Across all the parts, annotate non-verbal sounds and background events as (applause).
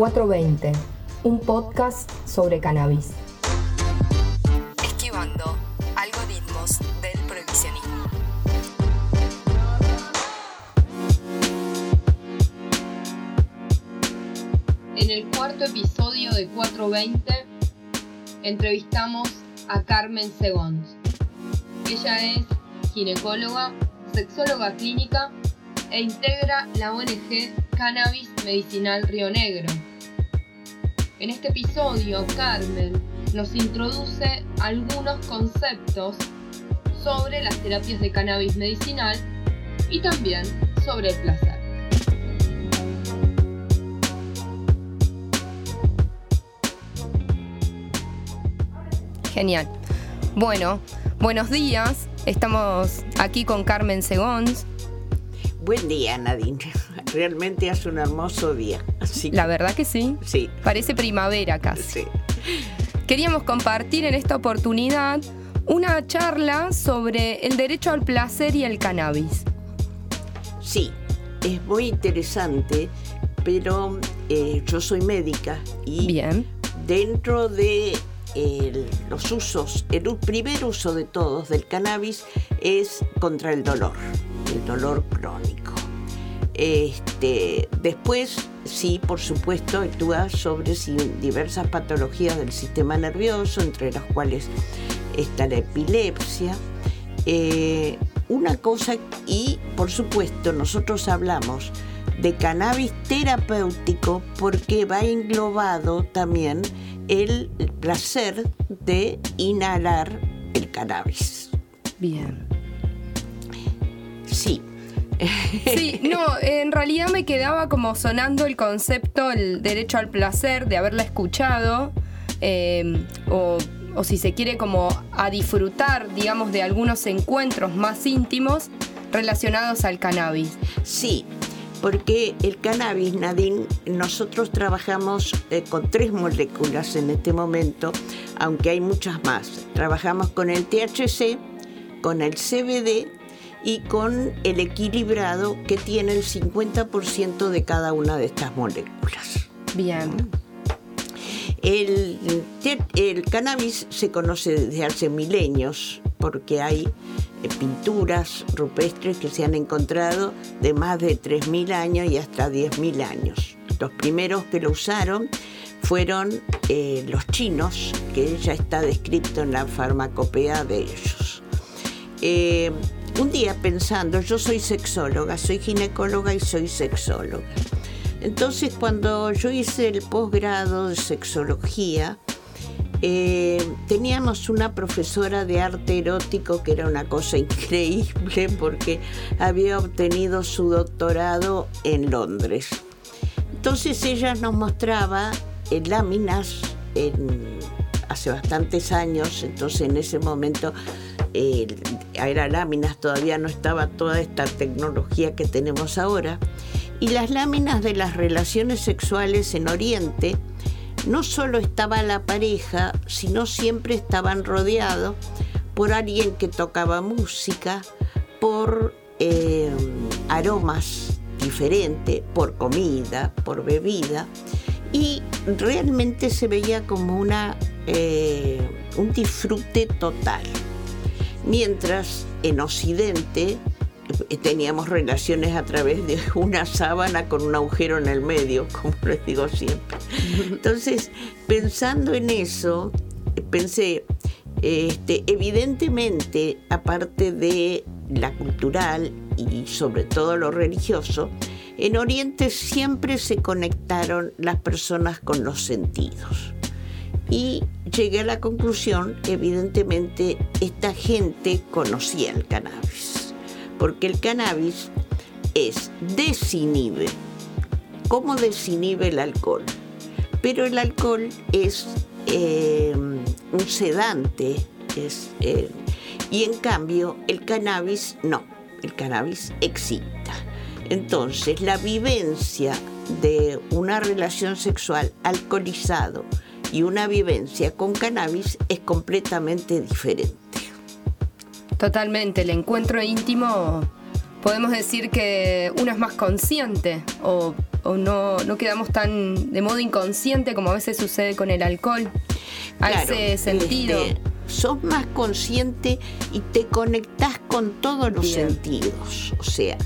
420, un podcast sobre cannabis. Esquivando algoritmos del prohibicionismo. En el cuarto episodio de 420 entrevistamos a Carmen Segons. Ella es ginecóloga, sexóloga clínica e integra la ONG Cannabis Medicinal Río Negro. En este episodio, Carmen nos introduce algunos conceptos sobre las terapias de cannabis medicinal y también sobre el placer. Genial. Bueno, buenos días. Estamos aquí con Carmen Segons. Buen día, Nadine. Realmente hace un hermoso día. La verdad que sí. Sí. Parece primavera casi. Sí. Queríamos compartir en esta oportunidad una charla sobre el derecho al placer y el cannabis. Sí, es muy interesante, pero eh, yo soy médica y Bien. dentro de los usos, el primer uso de todos del cannabis es contra el dolor, el dolor crónico. Este, después, sí, por supuesto, actúa sobre diversas patologías del sistema nervioso, entre las cuales está la epilepsia. Eh, una cosa, y por supuesto, nosotros hablamos de cannabis terapéutico porque va englobado también el placer de inhalar el cannabis. Bien. Sí. (laughs) Sí, no, en realidad me quedaba como sonando el concepto, el derecho al placer, de haberla escuchado, eh, o, o si se quiere como a disfrutar, digamos, de algunos encuentros más íntimos relacionados al cannabis. Sí, porque el cannabis, Nadine, nosotros trabajamos eh, con tres moléculas en este momento, aunque hay muchas más. Trabajamos con el THC, con el CBD y con el equilibrado que tiene el 50% de cada una de estas moléculas. Bien, El, cannabis se conoce desde hace milenios porque hay eh, pinturas rupestres que se han encontrado de más de 3.000 años y hasta 10.000 años. Los primeros que lo usaron fueron eh, los chinos, que ya está descrito en la farmacopea de ellos. Eh, un día pensando, yo soy sexóloga, soy ginecóloga y soy sexóloga. Entonces cuando yo hice el posgrado de sexología, eh, teníamos una profesora de arte erótico que era una cosa (laughs) increíble porque había obtenido su doctorado en Londres. Entonces ella nos mostraba en láminas hace bastantes años, entonces en ese momento eh, era láminas, todavía no estaba toda esta tecnología que tenemos ahora, y las láminas de las relaciones sexuales en Oriente no solo estaba la pareja, sino siempre estaban rodeados por alguien que tocaba música, por eh, aromas diferentes, por comida, por bebida, y realmente se veía como una, eh, un disfrute total. Mientras en Occidente eh, teníamos relaciones a través de (laughs) una sábana con un agujero en el medio, (laughs) como les digo siempre. (laughs) Entonces, pensando en eso, pensé, este, evidentemente, aparte de la cultural y sobre todo lo religioso, en Oriente siempre se conectaron las personas con los sentidos. Y llegué a la conclusión, evidentemente, esta gente conocía el cannabis, porque el cannabis es desinhibe. ¿Cómo desinhibe el alcohol? Pero el alcohol es eh, un sedante, es, eh, y en cambio el cannabis no, el cannabis excita. Entonces la vivencia de una relación sexual alcoholizado y una vivencia con cannabis es completamente diferente. Totalmente, el encuentro íntimo podemos decir que uno es más consciente o, no, no, quedamos tan de modo inconsciente como a veces sucede con el alcohol. A ese sentido. Este, sos más consciente y te conectás con todos los sentidos. O sea,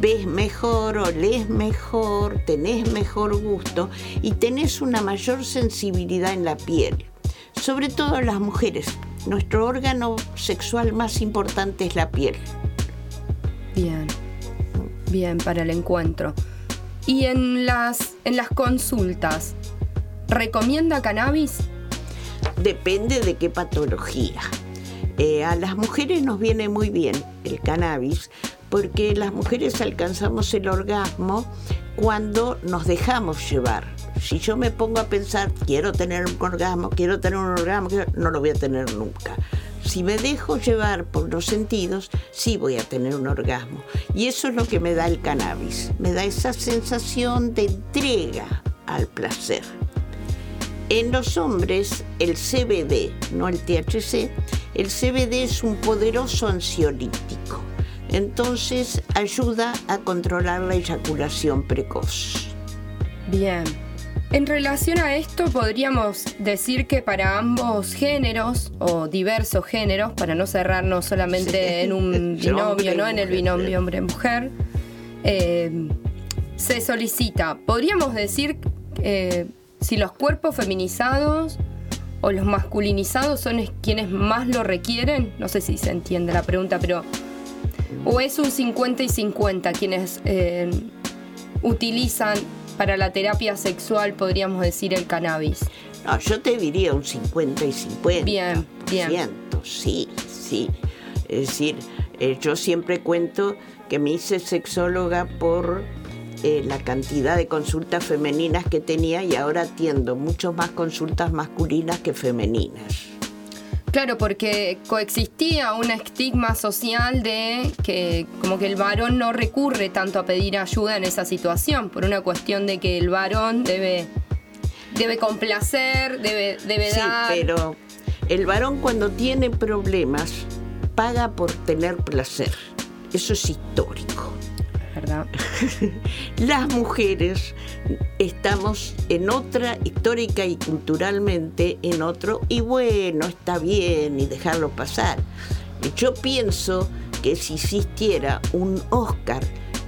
ves mejor, olés mejor, tenés mejor gusto y tenés una mayor sensibilidad en la piel. Sobre todo las mujeres. Nuestro órgano sexual más importante es la piel. Bien, bien para el encuentro. Y en las, en las consultas, ¿recomienda cannabis? Depende de qué patología. Eh, a las mujeres nos viene muy bien el cannabis porque las mujeres alcanzamos el orgasmo cuando nos dejamos llevar. Si yo me pongo a pensar, quiero tener un orgasmo, quiero tener un orgasmo, no lo voy a tener nunca. Si me dejo llevar por los sentidos, sí voy a tener un orgasmo. Y eso es lo que me da el cannabis. Me da esa sensación de entrega al placer. En los hombres, el CBD, no el THC, el CBD es un poderoso ansiolítico. Entonces ayuda a controlar la eyaculación precoz. Bien. En relación a esto, podríamos decir que para ambos géneros, o diversos géneros, para no cerrarnos solamente en un (laughs) binomio, ¿no? En el binomio hombre-mujer, eh, se solicita, podríamos decir, eh, si los cuerpos feminizados o los masculinizados son quienes más lo requieren, no sé si se entiende la pregunta, pero o es un 50 y 50 quienes eh, utilizan para la terapia sexual, podríamos decir, el cannabis? No, yo te diría un 50 y 50. Bien, bien. Sí, sí. Es decir, eh, yo siempre cuento que me hice sexóloga por eh, la cantidad de consultas femeninas que tenía y ahora atiendo mucho más consultas masculinas que femeninas. Claro, porque coexistía un estigma social de que como que el varón no recurre tanto a pedir ayuda en esa situación, por una cuestión de que el varón debe, debe complacer, debe, debe sí, pero el varón cuando tiene problemas paga por tener placer. Eso es histórico. (laughs) Las mujeres estamos en otra, histórica y culturalmente en otro, y bueno, está bien y dejarlo pasar. Yo pienso que si existiera un Oscar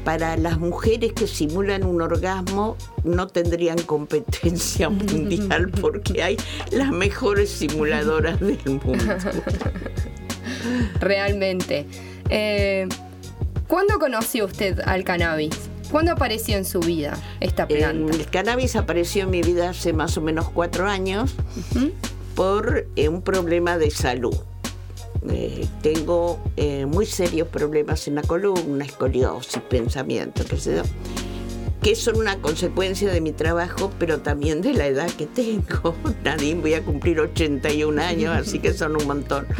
para las mujeres que simulan un orgasmo, no tendrían competencia (laughs) mundial porque hay las mejores simuladoras del mundo. (laughs) Realmente. Eh, ¿Cuándo conoció usted al cannabis? ¿Cuándo apareció en su vida esta planta? El cannabis apareció en mi vida hace más o menos cuatro años por eh, un problema de salud. Eh, tengo eh, muy serios problemas en la columna, escoliosis, pensamiento, qué sé yo, que son una consecuencia de mi trabajo, pero también de la edad que tengo. (laughs) Nadie voy a cumplir 81 años, así que son un montón. (laughs)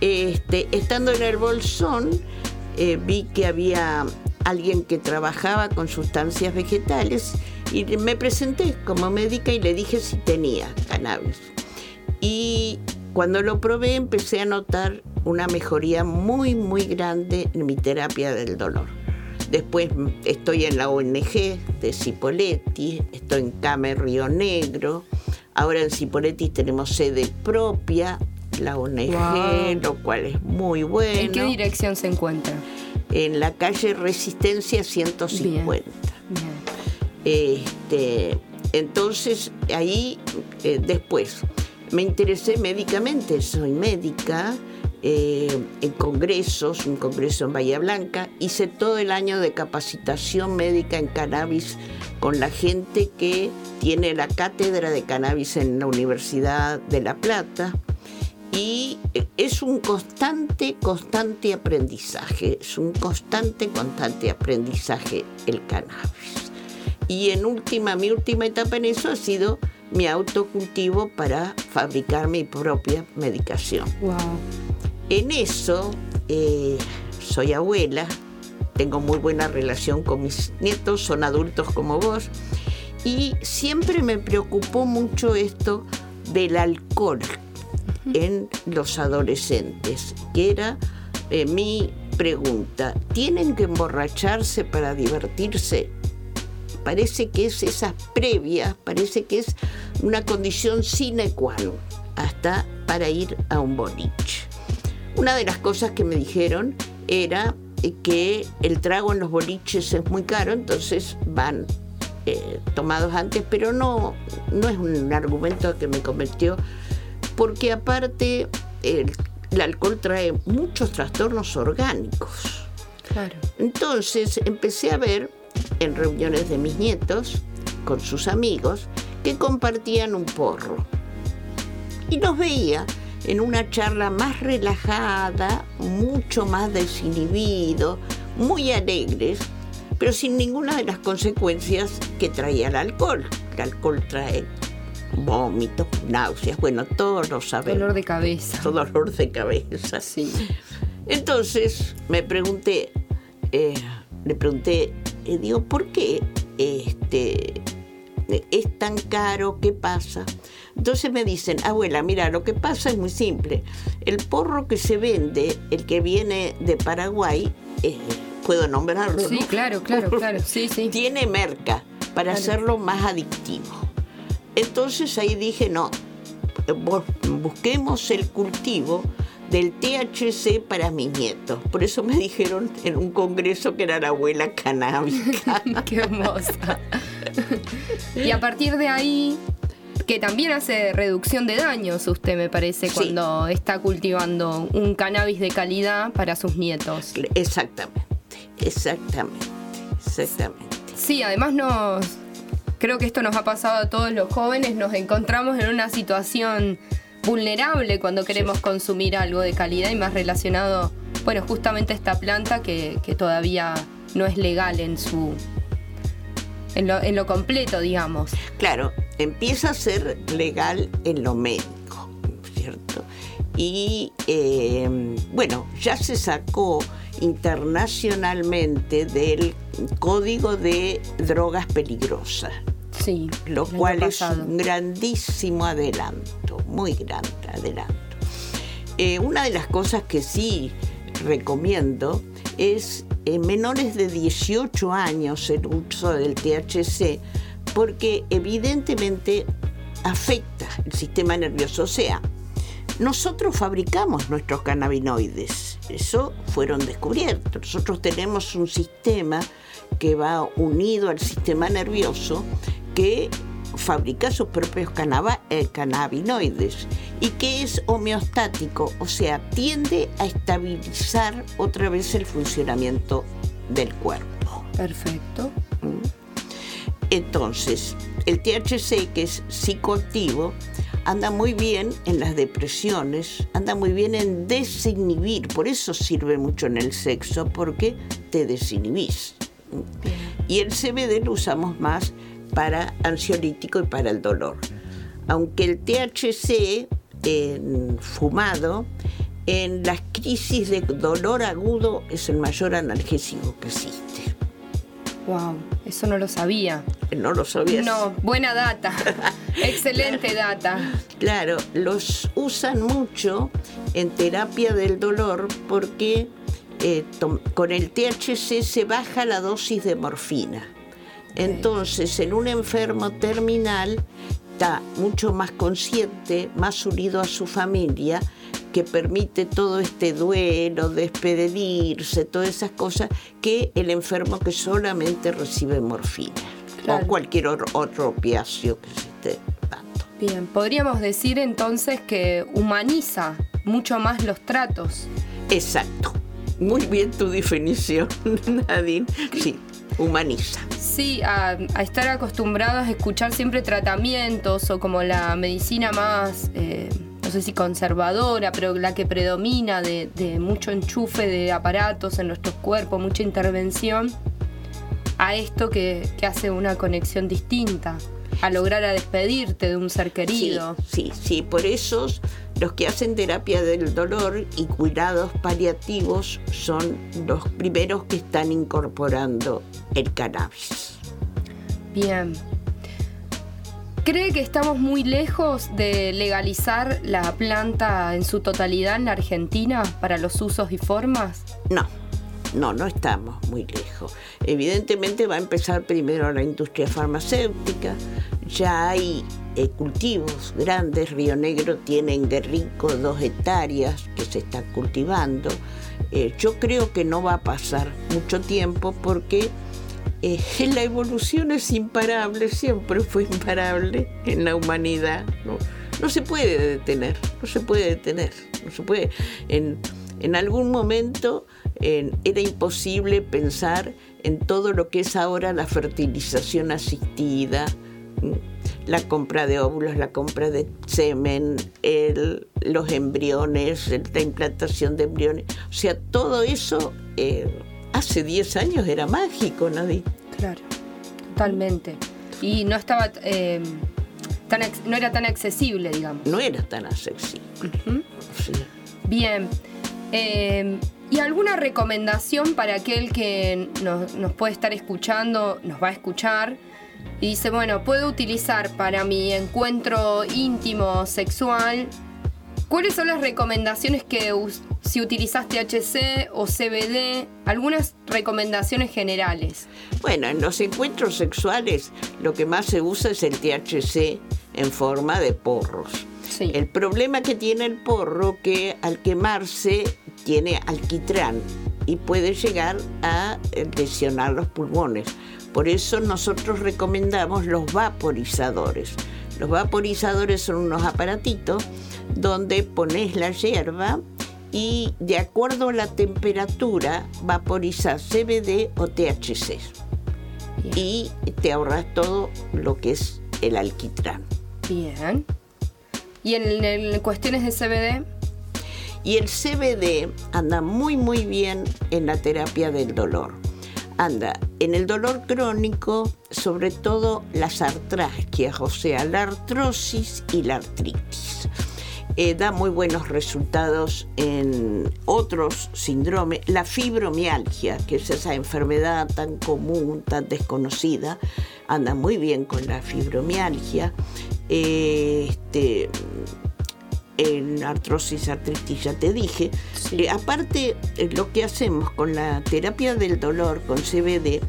Este, estando en el bolsón, eh, vi que había alguien que trabajaba con sustancias vegetales y me presenté como médica y le dije si tenía cannabis. Y cuando lo probé empecé a notar una mejoría muy, muy grande en mi terapia del dolor. Después estoy en la ONG de Cipoletti, estoy en CAME Río Negro. Ahora en Cipoletti tenemos sede propia, la ONG, lo cual es muy bueno. ¿En qué dirección se encuentra? En la calle Resistencia 150. Este, entonces, ahí eh, después me interesé médicamente, soy médica. Eh, en congresos, un congreso en Bahía Blanca, hice todo el año de capacitación médica en cannabis con la gente que tiene la cátedra de cannabis en la Universidad de La Plata y es un constante, constante aprendizaje, es un constante, constante aprendizaje el cannabis. Y en última, mi última etapa en eso ha sido mi autocultivo para fabricar mi propia medicación. En eso eh, soy abuela, tengo muy buena relación con mis nietos, son adultos como vos, y siempre me preocupó mucho esto del alcohol en los adolescentes, que era eh, mi pregunta, ¿tienen que emborracharse para divertirse? Parece que es esa previa, parece que es una condición sine qua non, hasta para ir a un boliche. Una de las cosas que me dijeron era que el trago en los boliches es muy caro, entonces van eh, tomados antes, pero no, no es un argumento que me convirtió, porque aparte el, el alcohol trae muchos trastornos orgánicos. Claro. Entonces empecé a ver en reuniones de mis nietos con sus amigos que compartían un porro. Y los veía en una charla más relajada, mucho más desinhibido, muy alegres, pero sin ninguna de las consecuencias que traía el alcohol. El alcohol trae vómitos, náuseas, bueno, todos lo sabemos. Dolor de cabeza. Dolor de cabeza. Sí. Entonces me pregunté, eh, le pregunté, eh, digo, ¿por qué este, es tan caro? ¿Qué pasa? Entonces me dicen, abuela, mira, lo que pasa es muy simple. El porro que se vende, el que viene de Paraguay, eh, puedo nombrarlo. Sí, ¿no? claro, claro, claro. Sí, sí. (laughs) Tiene merca para Claro. hacerlo más adictivo. Entonces ahí dije, no, bu- busquemos el cultivo del THC para mis nietos. Por eso me (laughs) dijeron en un congreso que era la abuela canábica. (laughs) Qué hermosa. y a partir de ahí, que también hace reducción de daños, usted me parece, Sí. cuando está cultivando un cannabis de calidad para sus nietos. Exactamente, exactamente, exactamente. Sí, además nos. Creo que esto nos ha pasado a todos los jóvenes, nos encontramos en una situación vulnerable cuando queremos consumir algo de calidad y más relacionado, bueno, justamente a esta planta que, que todavía no es legal en su. En lo, en lo completo, digamos. Claro, empieza a ser legal en lo médico, ¿cierto? Y eh, bueno, ya se sacó internacionalmente del Código de Drogas Peligrosas, Sí. lo cual es un grandísimo adelanto, muy grande adelanto. Eh, una de las cosas que sí recomiendo es en menores de 18 años el uso del THC porque evidentemente afecta el sistema nervioso. O sea, nosotros fabricamos nuestros cannabinoides, eso fueron descubiertos. Nosotros tenemos un sistema que va unido al sistema nervioso que fabrica sus propios eh, cannabinoides y que es homeostático, o sea, tiende a estabilizar otra vez el funcionamiento del cuerpo. Perfecto. Entonces, el THC, que es psicoactivo, anda muy bien en las depresiones, anda muy bien en desinhibir, por eso sirve mucho en el sexo, porque te desinhibís. Y el CBD lo usamos más para ansiolítico y para el dolor. Aunque el THC en fumado, en las crisis de dolor agudo es el mayor analgésico que existe. Wow, eso no lo sabía. ¿No lo sabías? No, buena data. (laughs) Excelente data. Claro, los usan mucho en terapia del dolor porque eh, con el THC se baja la dosis de morfina. Entonces, en un enfermo terminal está mucho más consciente, más unido a su familia, que permite todo este duelo, despedirse, todas esas cosas, que el enfermo que solamente recibe morfina Claro. o cualquier otro opiáceo que se esté dando. Bien, podríamos decir entonces que humaniza mucho más los tratos. Exacto. Muy bien tu definición, (laughs) Nadine. Sí, humaniza. Sí, a, a estar acostumbrados a escuchar siempre tratamientos o como la medicina más, eh, no sé si conservadora, pero la que predomina de, de mucho enchufe de aparatos en nuestros cuerpos, mucha intervención, a esto que, que hace una conexión distinta, a lograr a despedirte de un ser querido. Sí, sí, sí. Por eso los que hacen terapia del dolor y cuidados paliativos son los primeros que están incorporando el cannabis. Bien. ¿Cree que estamos muy lejos de legalizar la planta en su totalidad en la Argentina para los usos y formas? No, no, no estamos muy lejos. Evidentemente va a empezar primero la industria farmacéutica, ya hay eh, cultivos grandes, Río Negro tiene en Guerrico dos hectáreas que se están cultivando. Eh, yo creo que no va a pasar mucho tiempo porque eh, (laughs) la evolución es imparable, siempre fue imparable en la humanidad. ¿no? se puede detener, no se puede detener, no se puede. En, en algún momento era imposible pensar en todo lo que es ahora la fertilización asistida, la compra de óvulos, la compra de semen, los embriones, la implantación de embriones. O sea, todo eso eh, hace 10 años era mágico, Nadie. Claro, totalmente. Y no estaba... Eh, tan, no era tan accesible, digamos. No era tan accesible. Bien. Eh, ¿Y alguna recomendación para aquel que nos, puede estar escuchando, nos va a escuchar? Y dice, bueno, puedo utilizar para mi encuentro íntimo, sexual. ¿Cuáles son las recomendaciones que si utilizas THC o CBD? Algunas recomendaciones generales. Bueno, en los encuentros sexuales lo que más se usa es el THC en forma de porros. El problema que tiene el porro que al quemarse tiene alquitrán y puede llegar a lesionar los pulmones. Por eso nosotros recomendamos los vaporizadores. Los vaporizadores son unos aparatitos donde pones la hierba y de acuerdo a la temperatura vaporizas CBD o THC. Y te ahorras todo lo que es el alquitrán. Bien. ¿Y en cuestiones de CBD? Y el CBD anda muy muy bien en la terapia del dolor. Anda en el dolor crónico, sobre todo las artrasquias, o sea, la artrosis y la artritis. Eh, da muy buenos resultados en otros síndromes. La fibromialgia, que es esa enfermedad tan común, tan desconocida, anda muy bien con la fibromialgia. Eh, este, en artrosis, artritis, ya te dije. Eh, aparte, lo que hacemos con la terapia del dolor, con CBD,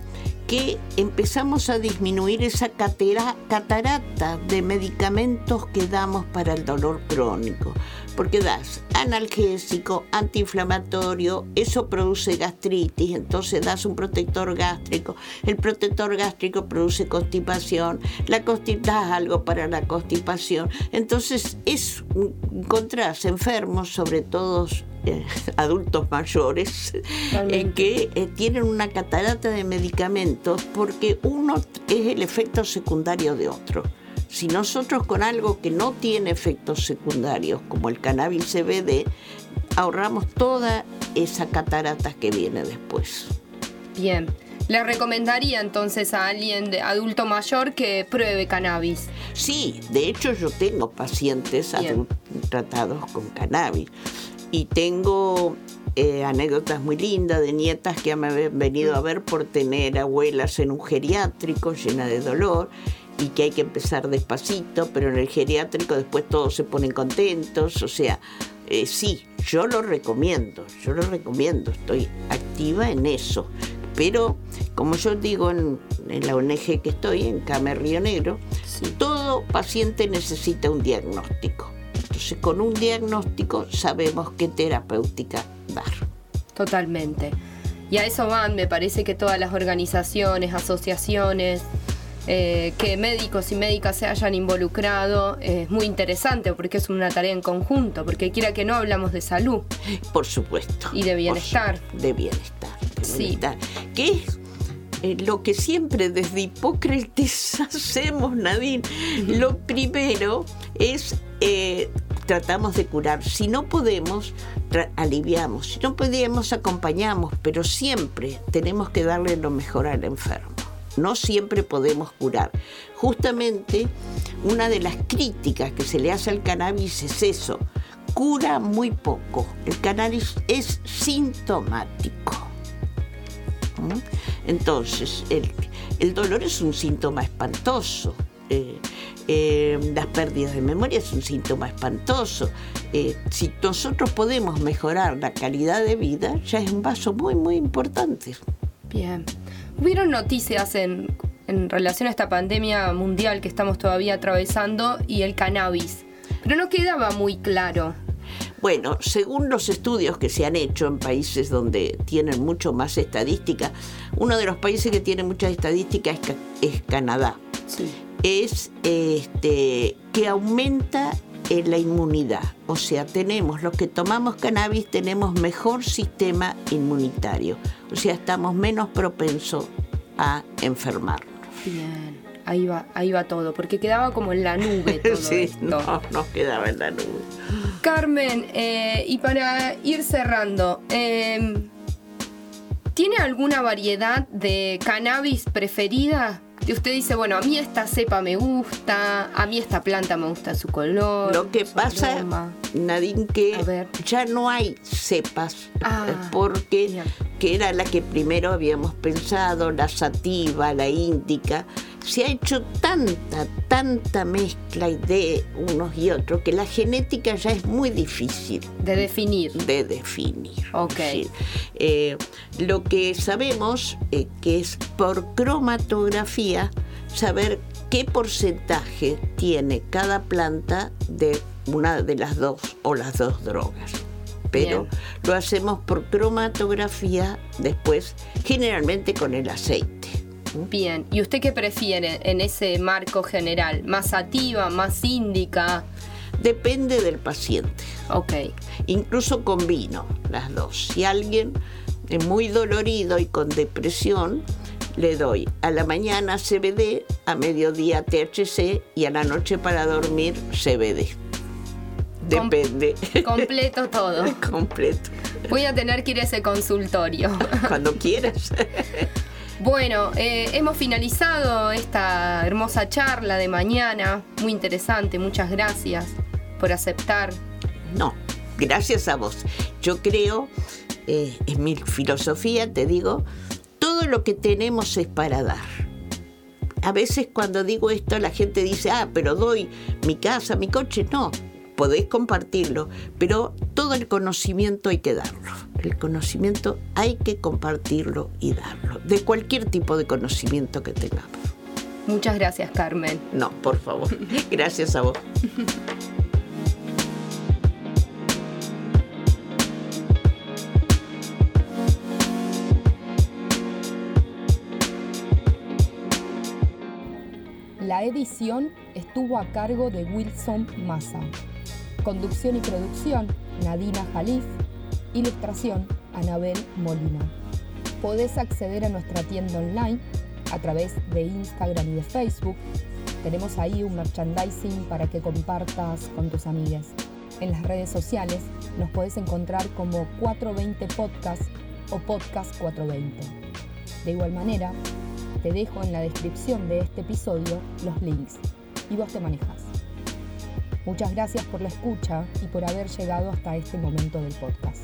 que empezamos a disminuir esa catarata de medicamentos que damos para el dolor crónico porque das analgésico, antiinflamatorio, eso produce gastritis, entonces das un protector gástrico, el protector gástrico produce constipación, la das algo para la constipación, entonces es encontrás enfermos, sobre todo eh, (laughs) adultos mayores, en que eh, tienen una catarata de medicamentos porque uno es el efecto secundario de otro. Si nosotros con algo que no tiene efectos secundarios, como el cannabis CBD, ahorramos toda esa catarata que viene después. Bien. ¿Le recomendaría entonces a alguien de adulto mayor que pruebe cannabis? Sí, de hecho yo tengo pacientes tratados con cannabis y tengo eh, anécdotas muy lindas de nietas que me han venido a ver por tener abuelas en un geriátrico llena de dolor y que hay que empezar despacito, pero en el geriátrico después todos se ponen contentos, o sea, eh, sí, yo lo recomiendo, yo lo recomiendo, estoy activa en eso. Pero, como yo digo en, la ONG que estoy, en Camer Río Negro, todo paciente necesita un diagnóstico. Entonces, con un diagnóstico sabemos qué terapéutica dar. Totalmente. Y a eso van, me parece que todas las organizaciones, asociaciones, eh, que médicos y médicas se hayan involucrado es muy interesante porque es una tarea en conjunto, porque quiera que no hablamos de salud. Por supuesto. Y de bienestar. De bienestar. sí. Que es eh, lo que siempre desde Hipócrates (laughs) hacemos, Nadine. Lo primero es eh, tratamos de curar. Si no podemos, aliviamos. Si no podemos, acompañamos. Pero siempre tenemos que darle lo mejor al enfermo no siempre podemos curar. Justamente una de las críticas que se le hace al cannabis es eso, cura muy poco. El cannabis es sintomático. ¿Mm? Entonces, el, dolor es un síntoma espantoso. Eh, eh, las pérdidas de memoria es un síntoma espantoso. Eh, si nosotros podemos mejorar la calidad de vida, ya es un paso muy, muy importante. Bien. ¿Hubieron noticias en, en relación a esta pandemia mundial que estamos todavía atravesando y el cannabis? Pero no quedaba muy claro. Bueno, según los estudios que se han hecho en países donde tienen mucho más estadística, uno de los países que tiene mucha estadística es, es Canadá. Sí. Es este, que aumenta eh, la inmunidad. O sea, tenemos, los que tomamos cannabis tenemos mejor sistema inmunitario. O sea, estamos menos propensos a enfermarnos. Bien. Ahí va, ahí va todo, porque quedaba como en la nube (laughs) todo sí, esto. no, no quedaba en la nube. Carmen, eh, y para ir cerrando, eh, ¿tiene alguna variedad de cannabis preferida? Que usted dice, bueno, a mí esta cepa me gusta, a mí esta planta me gusta su color. Lo que pasa, aroma. Nadine, que ya no hay cepas, Ah, porque bien. que era la que primero habíamos pensado, la sativa, la índica. Se ha hecho tanta, tanta mezcla de unos y otros que la genética ya es muy difícil De definir. de definir. Ok. Sí. Eh, lo que sabemos eh, que es por cromatografía saber qué porcentaje tiene cada planta de una de las dos o las dos drogas. Pero Bien. lo hacemos por cromatografía después, generalmente con el aceite. Bien. ¿Y usted qué prefiere en ese marco general? ¿Más sativa, más índica? Depende del paciente. Ok. Incluso con vino, las dos. Si alguien es muy dolorido y con depresión, le doy a la mañana CBD, a mediodía THC y a la noche para dormir CBD. Com- Depende. Completo (laughs) todo. Completo. Voy a tener que ir a ese consultorio. Cuando quieras. (laughs) Bueno, eh, hemos finalizado esta hermosa charla de mañana. Muy interesante. Muchas gracias por aceptar. No, gracias a vos. Yo creo, eh, en mi filosofía, te digo, todo lo que tenemos es para dar. A veces cuando digo esto la gente dice, ah, pero doy mi casa, mi coche. No, podés compartirlo, pero todo el conocimiento hay que darlo. El conocimiento hay que compartirlo y darlo, de cualquier tipo de conocimiento que tengamos. Muchas gracias, Carmen. No, por favor. (laughs) Gracias a vos. La edición estuvo a cargo de Wilson Massa. Conducción y producción, Nadina Jalif. Ilustración, Anabel Molina. Podés acceder a nuestra tienda online a través de Instagram y de Facebook. Tenemos ahí un merchandising para que compartas con tus amigas. En las redes sociales nos podés encontrar como 420 Podcast o Podcast 420. De igual manera, te dejo en la descripción de este episodio los links y vos te manejas. Muchas gracias por la escucha y por haber llegado hasta este momento del podcast.